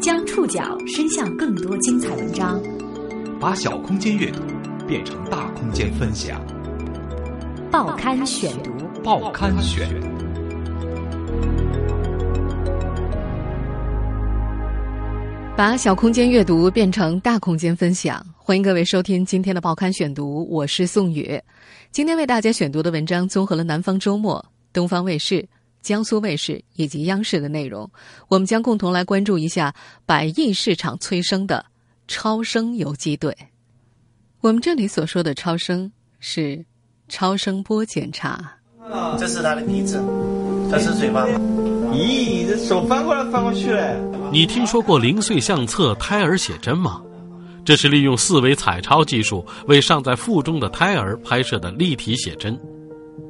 将触角伸向更多精彩文章，把小空间阅读变成大空间分享。报刊选读，报刊选。把小空间阅读变成大空间分享，欢迎各位收听今天的报刊选读，我是宋宇。今天为大家选读的文章综合了南方周末、东方卫视。江苏卫视以及央视的内容，我们将共同来关注一下百亿市场催生的超声游击队。我们这里所说的超声是超声波检查。这是他的鼻子，这是嘴巴。咦，这手翻过来翻过去嘞！你听说过零碎相册胎儿写真吗？这是利用四维彩超技术为尚在腹中的胎儿拍摄的立体写真。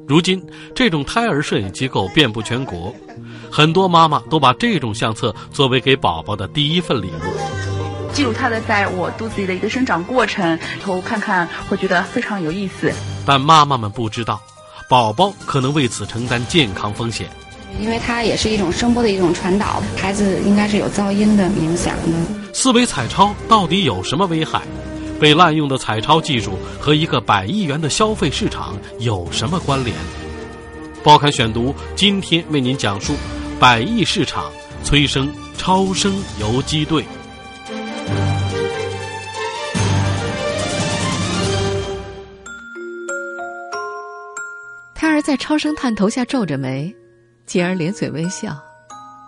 如今，这种胎儿摄影机构遍布全国，很多妈妈都把这种相册作为给宝宝的第一份礼物，记录他的在我肚子里的一个生长过程，头看看会觉得非常有意思。但妈妈们不知道，宝宝可能为此承担健康风险，因为它也是一种声波的一种传导，孩子应该是有噪音的影响的。四维彩超到底有什么危害？被滥用的彩超技术和一个百亿元的消费市场有什么关联？报刊选读今天为您讲述：百亿市场催生超声游击队。胎儿在超声探头下皱着眉，继而咧嘴微笑。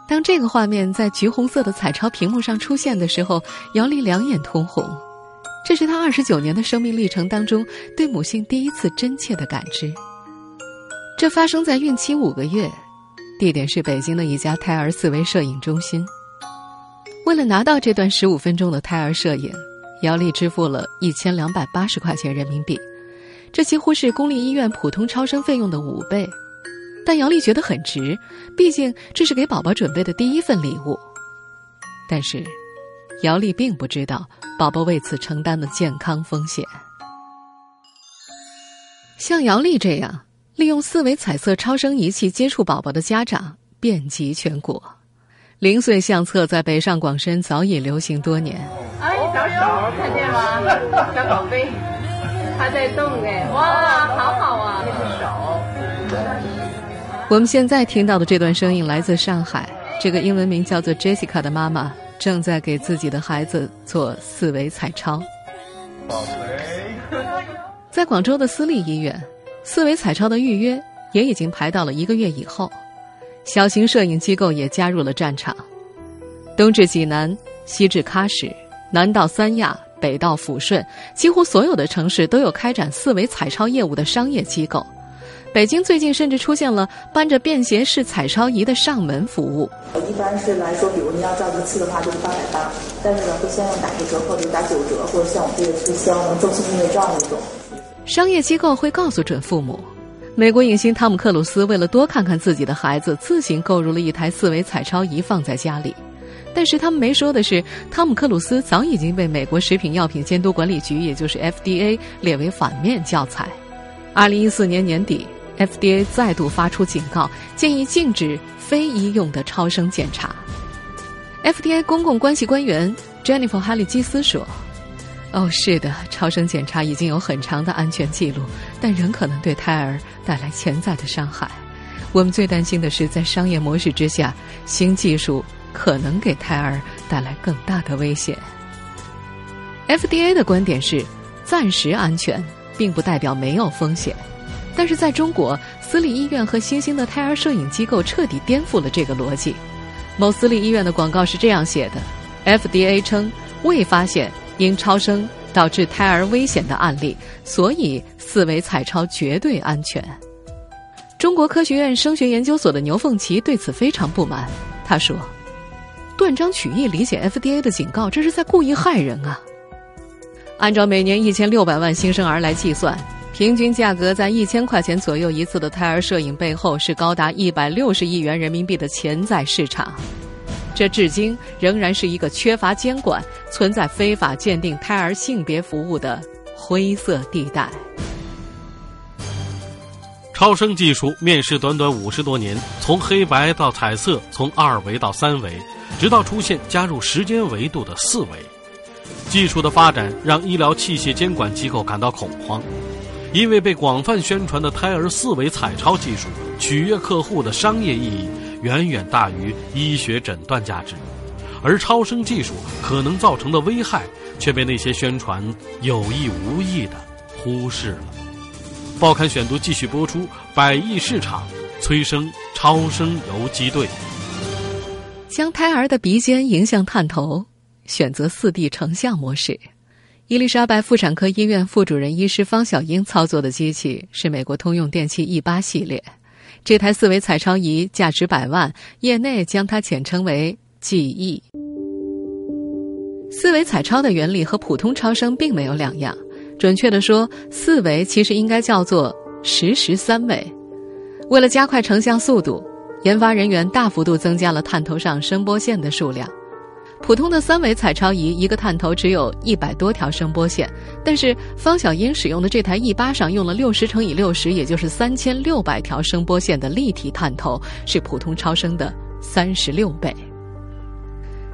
当这个画面在橘红色的彩超屏幕上出现的时候，姚丽两眼通红。这是他二十九年的生命历程当中对母性第一次真切的感知。这发生在孕期五个月，地点是北京的一家胎儿四维摄影中心。为了拿到这段十五分钟的胎儿摄影，姚丽支付了一千两百八十块钱人民币，这几乎是公立医院普通超声费用的五倍。但姚丽觉得很值，毕竟这是给宝宝准备的第一份礼物。但是。姚丽并不知道宝宝为此承担的健康风险。像姚丽这样利用四维彩色超声仪器接触宝宝的家长遍及全国，零碎相册在北上广深早已流行多年。哎，小手看见吗？小宝贝，他在动哎，哇，好好啊，那是手。我们现在听到的这段声音来自上海，这个英文名叫做 Jessica 的妈妈。正在给自己的孩子做四维彩超。在广州的私立医院，四维彩超的预约也已经排到了一个月以后。小型摄影机构也加入了战场，东至济南，西至喀什，南到三亚，北到抚顺，几乎所有的城市都有开展四维彩超业务的商业机构。北京最近甚至出现了搬着便携式彩超仪的上门服务。一般是来说，比如您要照一次的话，就是八百八，但是呢，会先用打个折，或者打九折，或者像我们这个促销能赠送音乐照那种。商业机构会告诉准父母，美国影星汤姆克鲁斯为了多看看自己的孩子，自行购入了一台四维彩超仪放在家里。但是他们没说的是，汤姆克鲁斯早已经被美国食品药品监督管理局，也就是 FDA 列为反面教材。二零一四年年底。FDA 再度发出警告，建议禁止非医用的超声检查。FDA 公共关系官员 Jennifer 哈利基斯说：“哦，是的，超声检查已经有很长的安全记录，但仍可能对胎儿带来潜在的伤害。我们最担心的是，在商业模式之下，新技术可能给胎儿带来更大的危险。”FDA 的观点是：暂时安全，并不代表没有风险。但是在中国，私立医院和新兴的胎儿摄影机构彻底颠覆了这个逻辑。某私立医院的广告是这样写的：FDA 称未发现因超声导致胎儿危险的案例，所以四维彩超绝对安全。中国科学院声学研究所的牛凤奇对此非常不满，他说：“断章取义理解 FDA 的警告，这是在故意害人啊！按照每年一千六百万新生儿来计算。”平均价格在一千块钱左右一次的胎儿摄影背后，是高达一百六十亿元人民币的潜在市场。这至今仍然是一个缺乏监管、存在非法鉴定胎儿性别服务的灰色地带。超声技术面世短短五十多年，从黑白到彩色，从二维到三维，直到出现加入时间维度的四维。技术的发展让医疗器械监管机构感到恐慌，因为被广泛宣传的胎儿四维彩超技术取悦客户的商业意义远远大于医学诊断价值，而超声技术可能造成的危害却被那些宣传有意无意的忽视了。报刊选读继续播出，百亿市场催生超声游击队，将胎儿的鼻尖迎向探头，选择四 D 成像模式。伊丽莎白妇产科医院副主任医师方小英操作的机器是美国通用电器 E 八系列，这台四维彩超仪价值百万，业内将它简称为 GE。四维彩超的原理和普通超声并没有两样。准确的说，四维其实应该叫做实时三维。为了加快成像速度，研发人员大幅度增加了探头上声波线的数量。普通的三维彩超仪一个探头只有一百多条声波线，但是方小英使用的这台 E 八上用了六十乘以六十，也就是三千六百条声波线的立体探头，是普通超声的三十六倍。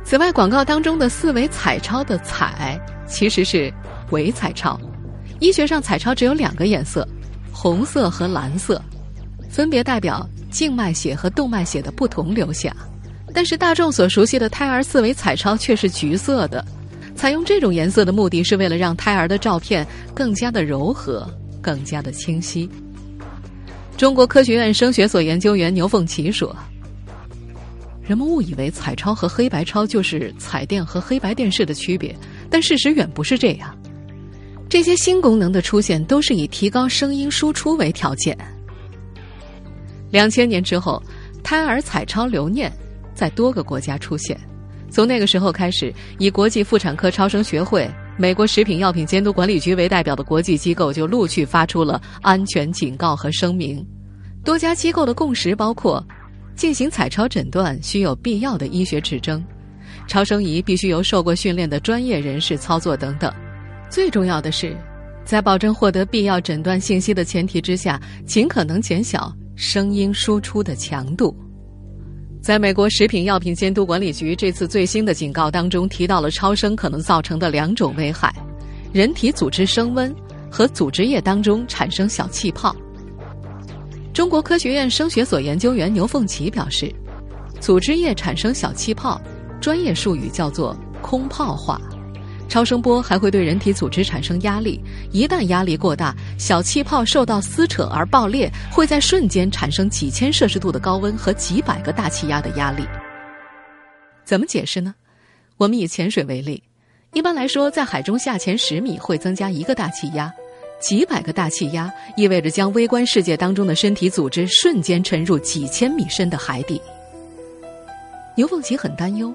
此外，广告当中的四维彩超的“彩”其实是伪彩超。医学上，彩超只有两个颜色，红色和蓝色，分别代表静脉血和动脉血的不同流向。但是大众所熟悉的胎儿四维彩超却是橘色的。采用这种颜色的目的是为了让胎儿的照片更加的柔和，更加的清晰。中国科学院声学所研究员牛凤琪说：“人们误以为彩超和黑白超就是彩电和黑白电视的区别，但事实远不是这样。”这些新功能的出现都是以提高声音输出为条件。两千年之后，胎儿彩超留念在多个国家出现。从那个时候开始，以国际妇产科超声学会、美国食品药品监督管理局为代表的国际机构就陆续发出了安全警告和声明。多家机构的共识包括：进行彩超诊断需有必要的医学指征，超声仪必须由受过训练的专业人士操作等等。最重要的是，在保证获得必要诊断信息的前提之下，尽可能减小声音输出的强度。在美国食品药品监督管理局这次最新的警告当中，提到了超声可能造成的两种危害：人体组织升温和组织液当中产生小气泡。中国科学院声学所研究员牛凤琪表示，组织液产生小气泡，专业术语叫做空泡化。超声波还会对人体组织产生压力，一旦压力过大，小气泡受到撕扯而爆裂，会在瞬间产生几千摄氏度的高温和几百个大气压的压力。怎么解释呢？我们以潜水为例，一般来说，在海中下潜十米会增加一个大气压，几百个大气压意味着将微观世界当中的身体组织瞬间沉入几千米深的海底。牛凤琪很担忧。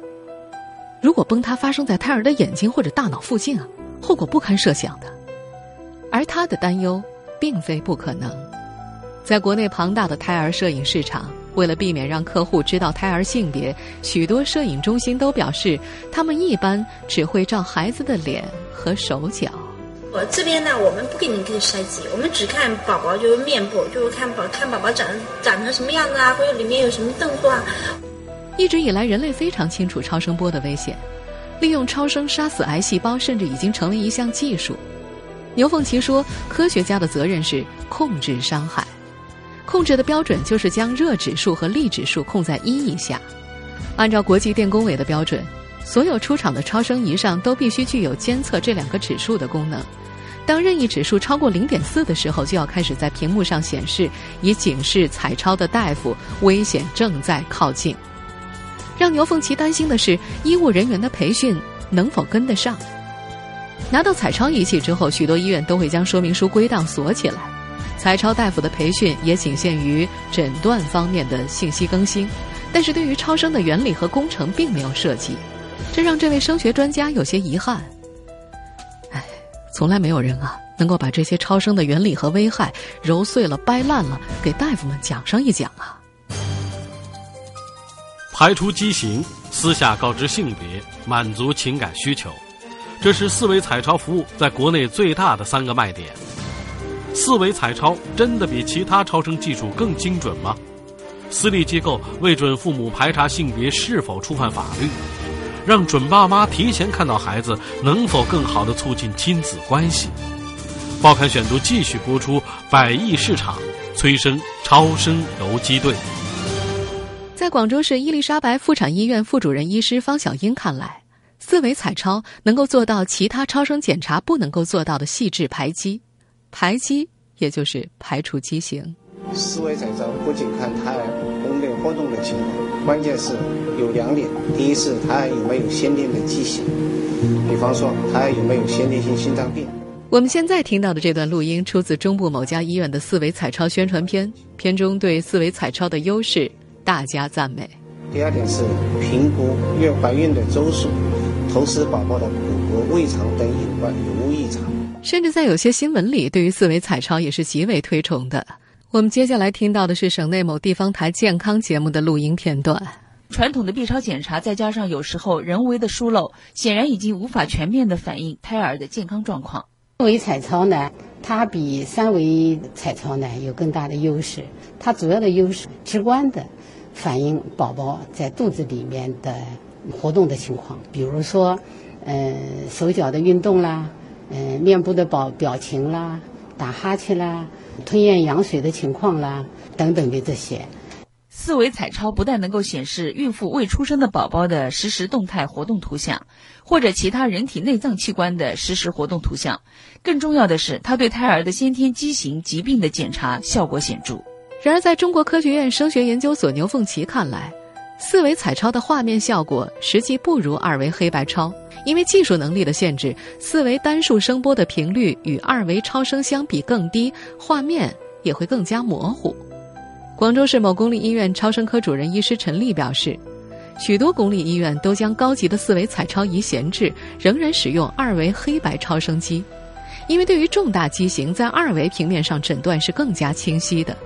如果崩塌发生在胎儿的眼睛或者大脑附近啊，后果不堪设想的。而他的担忧并非不可能，在国内庞大的胎儿摄影市场，为了避免让客户知道胎儿性别，许多摄影中心都表示，他们一般只会照孩子的脸和手脚。我这边呢，我们不给你给筛肌，我们只看宝宝就是面部，就是看宝看宝宝长长成什么样子啊，或者里面有什么动作啊。一直以来，人类非常清楚超声波的危险，利用超声杀死癌细胞，甚至已经成为一项技术。牛凤琪说：“科学家的责任是控制伤害，控制的标准就是将热指数和力指数控在一以下。按照国际电工委的标准，所有出厂的超声仪上都必须具有监测这两个指数的功能。当任意指数超过零点四的时候，就要开始在屏幕上显示，以警示彩超的大夫危险正在靠近。”让牛凤琪担心的是，医务人员的培训能否跟得上？拿到彩超仪器之后，许多医院都会将说明书归档锁起来。彩超大夫的培训也仅限于诊断方面的信息更新，但是对于超声的原理和工程并没有涉及，这让这位声学专家有些遗憾。唉，从来没有人啊能够把这些超声的原理和危害揉碎了、掰烂了，给大夫们讲上一讲啊。排除畸形，私下告知性别，满足情感需求，这是四维彩超服务在国内最大的三个卖点。四维彩超真的比其他超声技术更精准吗？私立机构为准父母排查性别是否触犯法律？让准爸妈提前看到孩子，能否更好的促进亲子关系？报刊选读继续播出。百亿市场催生超声游击队。在广州市伊丽莎白妇产医院副主任医师方小英看来，四维彩超能够做到其他超声检查不能够做到的细致排畸。排畸也就是排除畸形。四维彩超不仅看胎儿宫内活动的情况，关键是有两点：第一是胎儿有没有先天的畸形，比方说胎儿有没有先天性心脏病。我们现在听到的这段录音出自中部某家医院的四维彩超宣传片，片中对四维彩超的优势大加赞美。第二点是评估月怀孕的周数、同时宝宝的骨骼、胃肠等有关有无异常。甚至在有些新闻里，对于四维彩超也是极为推崇的。我们接下来听到的是省内某地方台健康节目的录音片段。传统的 B 超检查，再加上有时候人为的疏漏，显然已经无法全面的反映胎儿的健康状况。四维彩超呢，它比三维彩超呢有更大的优势。它主要的优势，直观的反映宝宝在肚子里面的活动的情况，比如说，呃，手脚的运动啦，呃，面部的表表情啦，打哈欠啦。吞咽羊水的情况啦，等等的这些。四维彩超不但能够显示孕妇未出生的宝宝的实时动态活动图像，或者其他人体内脏器官的实时活动图像，更重要的是，它对胎儿的先天畸形疾病的检查效果显著。然而，在中国科学院声学研究所牛凤琪看来，四维彩超的画面效果实际不如二维黑白超。因为技术能力的限制，四维单数声波的频率与二维超声相比更低，画面也会更加模糊。广州市某公立医院超声科主任医师陈丽表示，许多公立医院都将高级的四维彩超仪闲置，仍然使用二维黑白超声机，因为对于重大畸形，在二维平面上诊断是更加清晰的。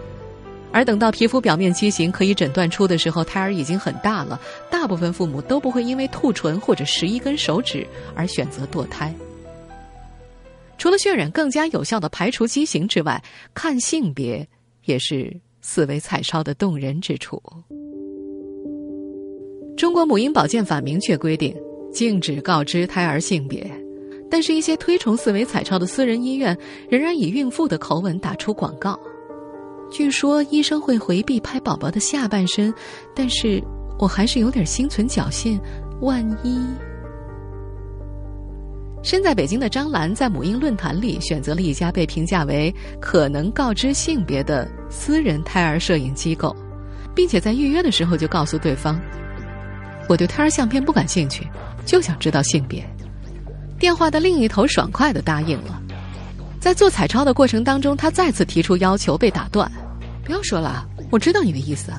而等到皮肤表面畸形可以诊断出的时候，胎儿已经很大了。大部分父母都不会因为兔唇或者十一根手指而选择堕胎。除了渲染更加有效的排除畸形之外，看性别也是四维彩超的动人之处。中国母婴保健法明确规定，禁止告知胎儿性别，但是，一些推崇四维彩超的私人医院仍然以孕妇的口吻打出广告。据说医生会回避拍宝宝的下半身，但是我还是有点心存侥幸，万一。身在北京的张兰在母婴论坛里选择了一家被评价为可能告知性别的私人胎儿摄影机构，并且在预约的时候就告诉对方：“我对胎儿相片不感兴趣，就想知道性别。”电话的另一头爽快的答应了。在做彩超的过程当中，他再次提出要求被打断。不要说了，我知道你的意思。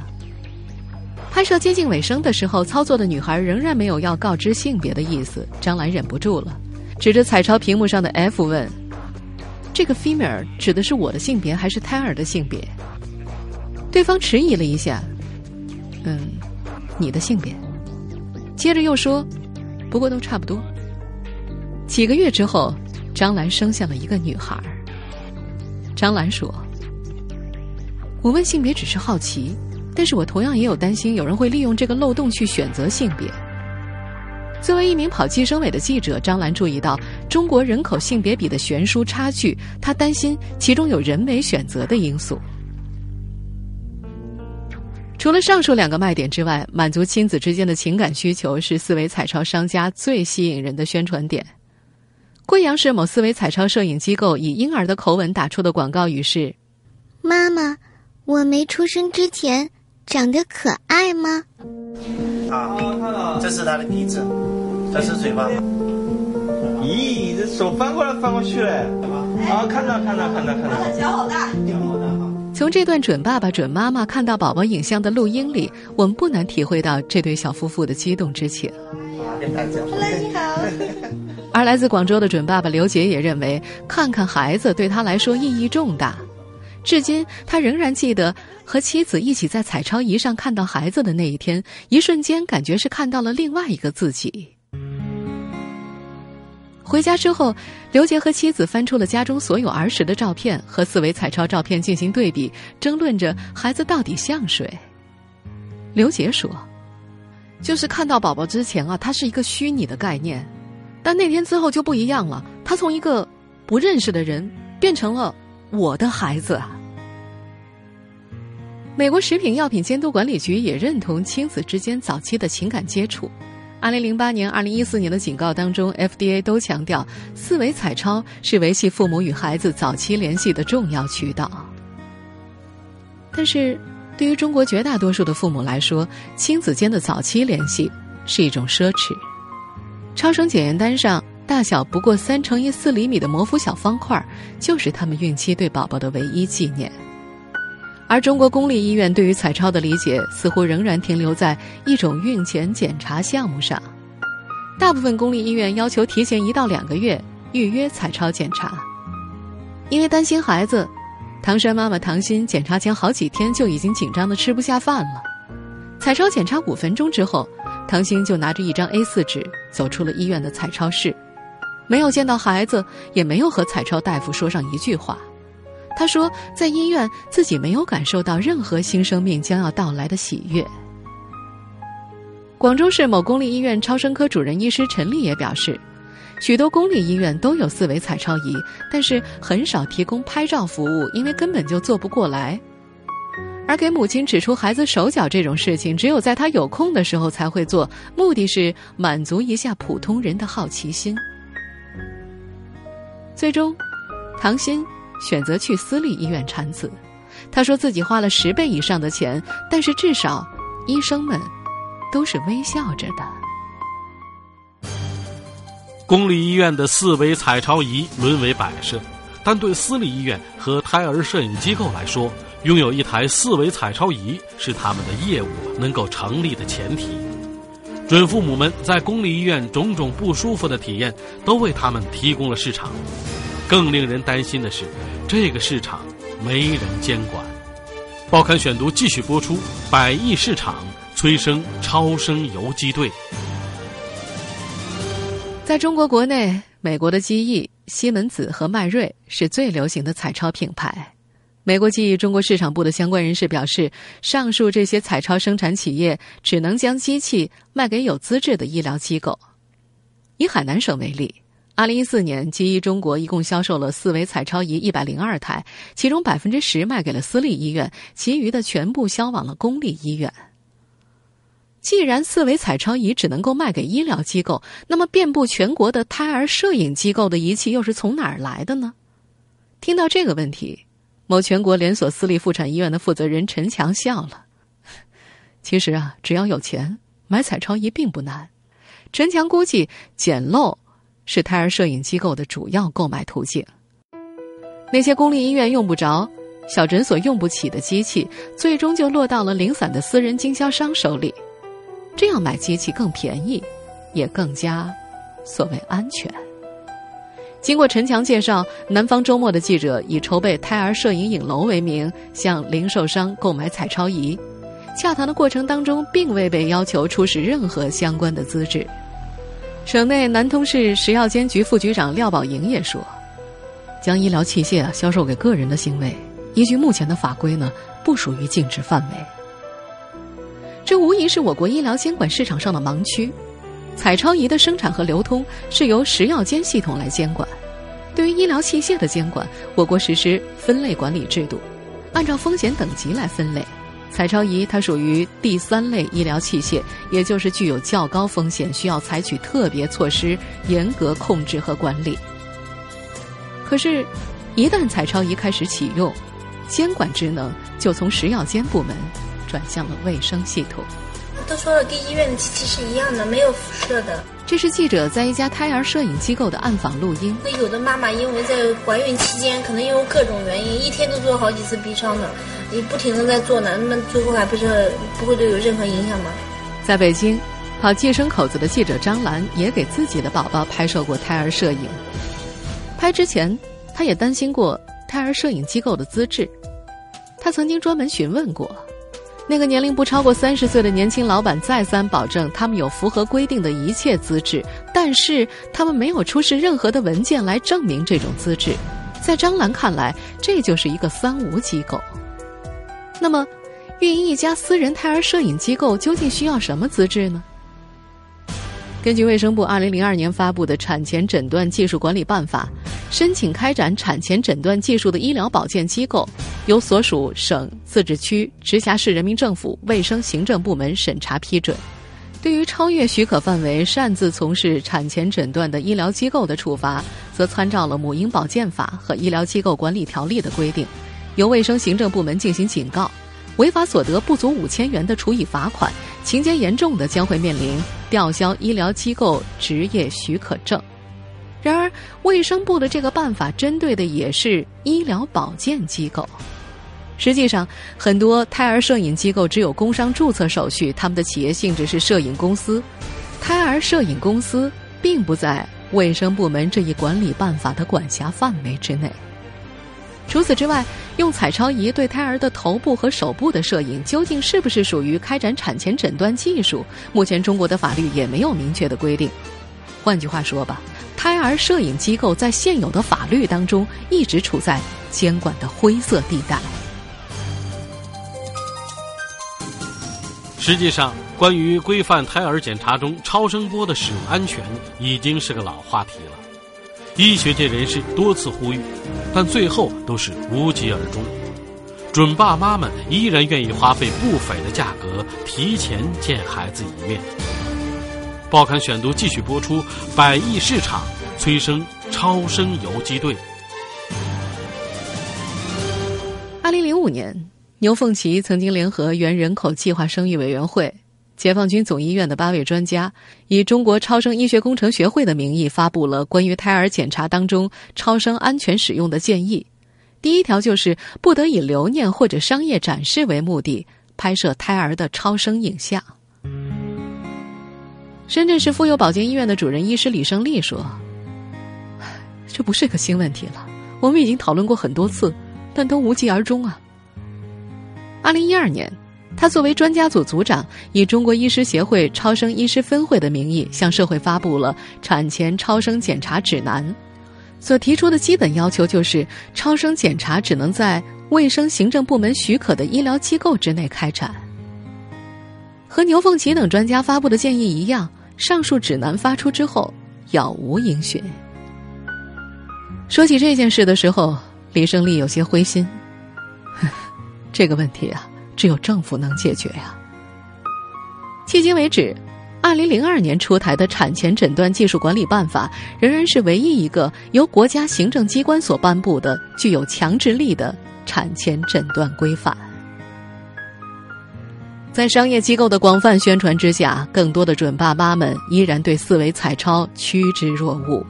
拍摄接近尾声的时候，操作的女孩仍然没有要告知性别的意思。张兰忍不住了，指着彩超屏幕上的 F 问：“这个 female 指的是我的性别还是胎儿的性别？”对方迟疑了一下，“嗯，你的性别。”接着又说：“不过都差不多。”几个月之后，张兰生下了一个女孩。张兰说。我问性别只是好奇，但是我同样也有担心有人会利用这个漏洞去选择性别。作为一名跑计生委的记者，张兰注意到中国人口性别比的悬殊差距，她担心其中有人为选择的因素。除了上述两个卖点之外，满足亲子之间的情感需求是四维彩超商家最吸引人的宣传点。贵阳市某四维彩超摄影机构以婴儿的口吻打出的广告语是：“妈妈。”我没出生之前长得可爱吗？啊，这是他的鼻子，这是嘴巴。咦，这手翻过来翻过去嘞！啊，看到看到看到看到。脚好大。从这段准爸爸准妈妈看到宝宝影像的录音里，我们不难体会到这对小夫妇的激动之情。来，你好。而来自广州的准爸爸刘杰也认为，看看孩子对他来说意义重大。至今，他仍然记得和妻子一起在彩超仪上看到孩子的那一天，一瞬间感觉是看到了另外一个自己。回家之后，刘杰和妻子翻出了家中所有儿时的照片，和四维彩超照片进行对比，争论着孩子到底像谁。刘杰说：“就是看到宝宝之前啊，他是一个虚拟的概念，但那天之后就不一样了，他从一个不认识的人变成了我的孩子啊。”美国食品药品监督管理局也认同亲子之间早期的情感接触。二零零八年、二零一四年的警告当中，FDA 都强调四维彩超是维系父母与孩子早期联系的重要渠道。但是，对于中国绝大多数的父母来说，亲子间的早期联系是一种奢侈。超声检验单上大小不过三乘以四厘米的模糊小方块，就是他们孕期对宝宝的唯一纪念。而中国公立医院对于彩超的理解，似乎仍然停留在一种孕前检查项目上。大部分公立医院要求提前一到两个月预约彩超检查，因为担心孩子，唐山妈妈唐鑫检查前好几天就已经紧张的吃不下饭了。彩超检查五分钟之后，唐鑫就拿着一张 A4 纸走出了医院的彩超室，没有见到孩子，也没有和彩超大夫说上一句话。他说，在医院自己没有感受到任何新生命将要到来的喜悦。广州市某公立医院超声科主任医师陈丽也表示，许多公立医院都有四维彩超仪，但是很少提供拍照服务，因为根本就做不过来。而给母亲指出孩子手脚这种事情，只有在他有空的时候才会做，目的是满足一下普通人的好奇心。最终，唐鑫。选择去私立医院产子，他说自己花了十倍以上的钱，但是至少医生们都是微笑着的。公立医院的四维彩超仪沦为摆设，但对私立医院和胎儿摄影机构来说，拥有一台四维彩超仪是他们的业务能够成立的前提。准父母们在公立医院种种不舒服的体验，都为他们提供了市场。更令人担心的是。这个市场没人监管。报刊选读继续播出：百亿市场催生超声游击队。在中国国内，美国的机翼、西门子和迈瑞是最流行的彩超品牌。美国记忆中国市场部的相关人士表示，上述这些彩超生产企业只能将机器卖给有资质的医疗机构。以海南省为例。二零一四年，基医中国一共销售了四维彩超仪一百零二台，其中百分之十卖给了私立医院，其余的全部销往了公立医院。既然四维彩超仪只能够卖给医疗机构，那么遍布全国的胎儿摄影机构的仪器又是从哪儿来的呢？听到这个问题，某全国连锁私立妇产医院的负责人陈强笑了。其实啊，只要有钱，买彩超仪并不难。陈强估计，捡漏。是胎儿摄影机构的主要购买途径。那些公立医院用不着、小诊所用不起的机器，最终就落到了零散的私人经销商手里。这样买机器更便宜，也更加所谓安全。经过陈强介绍，南方周末的记者以筹备胎儿摄影影楼为名，向零售商购买彩超仪。洽谈的过程当中，并未被要求出示任何相关的资质。省内南通市食药监局副局长廖宝莹也说：“将医疗器械销售给个人的行为，依据目前的法规呢，不属于禁止范围。这无疑是我国医疗监管市场上的盲区。彩超仪的生产和流通是由食药监系统来监管。对于医疗器械的监管，我国实施分类管理制度，按照风险等级来分类。”彩超仪它属于第三类医疗器械，也就是具有较高风险，需要采取特别措施、严格控制和管理。可是，一旦彩超仪开始启用，监管职能就从食药监部门转向了卫生系统。都说了，跟医院的机器是一样的，没有辐射的。这是记者在一家胎儿摄影机构的暗访录音。那有的妈妈因为在怀孕期间，可能因为各种原因，一天都做好几次 B 超呢。你不停的在做呢，那么最后还不是不会对有任何影响吗？在北京，跑计生口子的记者张兰也给自己的宝宝拍摄过胎儿摄影。拍之前，她也担心过胎儿摄影机构的资质。她曾经专门询问过，那个年龄不超过三十岁的年轻老板再三保证，他们有符合规定的一切资质，但是他们没有出示任何的文件来证明这种资质。在张兰看来，这就是一个“三无”机构。那么，运营一家私人胎儿摄影机构究竟需要什么资质呢？根据卫生部二零零二年发布的《产前诊断技术管理办法》，申请开展产前诊断技术的医疗保健机构，由所属省、自治区、直辖市人民政府卫生行政部门审查批准。对于超越许可范围擅自从事产前诊断的医疗机构的处罚，则参照了《母婴保健法》和《医疗机构管理条例》的规定，由卫生行政部门进行警告。违法所得不足五千元的，处以罚款；情节严重的，将会面临吊销医疗机构执业许可证。然而，卫生部的这个办法针对的也是医疗保健机构。实际上，很多胎儿摄影机构只有工商注册手续，他们的企业性质是摄影公司。胎儿摄影公司并不在卫生部门这一管理办法的管辖范围之内。除此之外，用彩超仪对胎儿的头部和手部的摄影，究竟是不是属于开展产前诊断技术？目前中国的法律也没有明确的规定。换句话说吧，胎儿摄影机构在现有的法律当中一直处在监管的灰色地带。实际上，关于规范胎儿检查中超声波的使用安全，已经是个老话题了。医学界人士多次呼吁，但最后都是无疾而终。准爸妈们依然愿意花费不菲的价格提前见孩子一面。报刊选读继续播出：百亿市场催生超声游击队。二零零五年，牛凤奇曾经联合原人口计划生育委员会。解放军总医院的八位专家以中国超声医学工程学会的名义发布了关于胎儿检查当中超声安全使用的建议。第一条就是不得以留念或者商业展示为目的拍摄胎儿的超声影像。深圳市妇幼保健医院的主任医师李胜利说：“这不是个新问题了，我们已经讨论过很多次，但都无疾而终啊。”二零一二年。他作为专家组组长，以中国医师协会超声医师分会的名义，向社会发布了产前超声检查指南。所提出的基本要求就是，超声检查只能在卫生行政部门许可的医疗机构之内开展。和牛凤奇等专家发布的建议一样，上述指南发出之后，杳无音讯。说起这件事的时候，李胜利有些灰心。这个问题啊。只有政府能解决呀。迄今为止，二零零二年出台的《产前诊断技术管理办法》仍然是唯一一个由国家行政机关所颁布的具有强制力的产前诊断规范。在商业机构的广泛宣传之下，更多的准爸妈们依然对四维彩超趋之若鹜。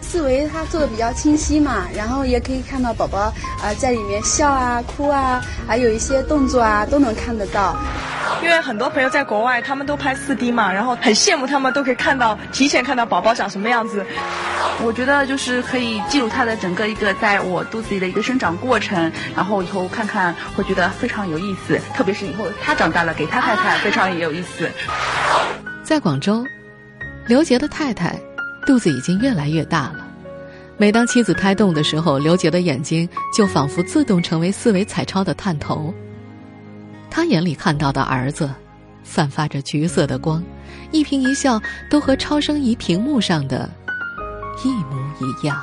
四维它做的比较清晰嘛，然后也可以看到宝宝啊在里面笑啊、哭啊，还有一些动作啊都能看得到。因为很多朋友在国外，他们都拍四 D 嘛，然后很羡慕他们都可以看到提前看到宝宝长什么样子。我觉得就是可以记录他的整个一个在我肚子里的一个生长过程，然后以后看看会觉得非常有意思，特别是以后他长大了给他看看非常也有意思。在广州，刘杰的太太。肚子已经越来越大了，每当妻子胎动的时候，刘杰的眼睛就仿佛自动成为四维彩超的探头。他眼里看到的儿子，散发着橘色的光，一颦一笑都和超声仪屏幕上的一模一样。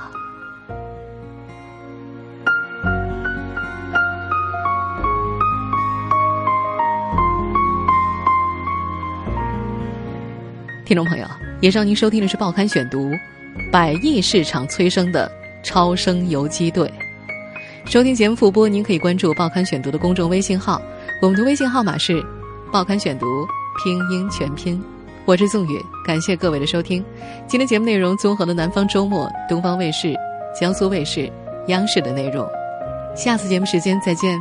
听众朋友。以上您收听的是《报刊选读》，百亿市场催生的超声游击队。收听节目复播，您可以关注《报刊选读》的公众微信号，我们的微信号码是《报刊选读》拼音全拼。我是宋宇，感谢各位的收听。今天节目内容综合了南方周末、东方卫视、江苏卫视、央视的内容。下次节目时间再见。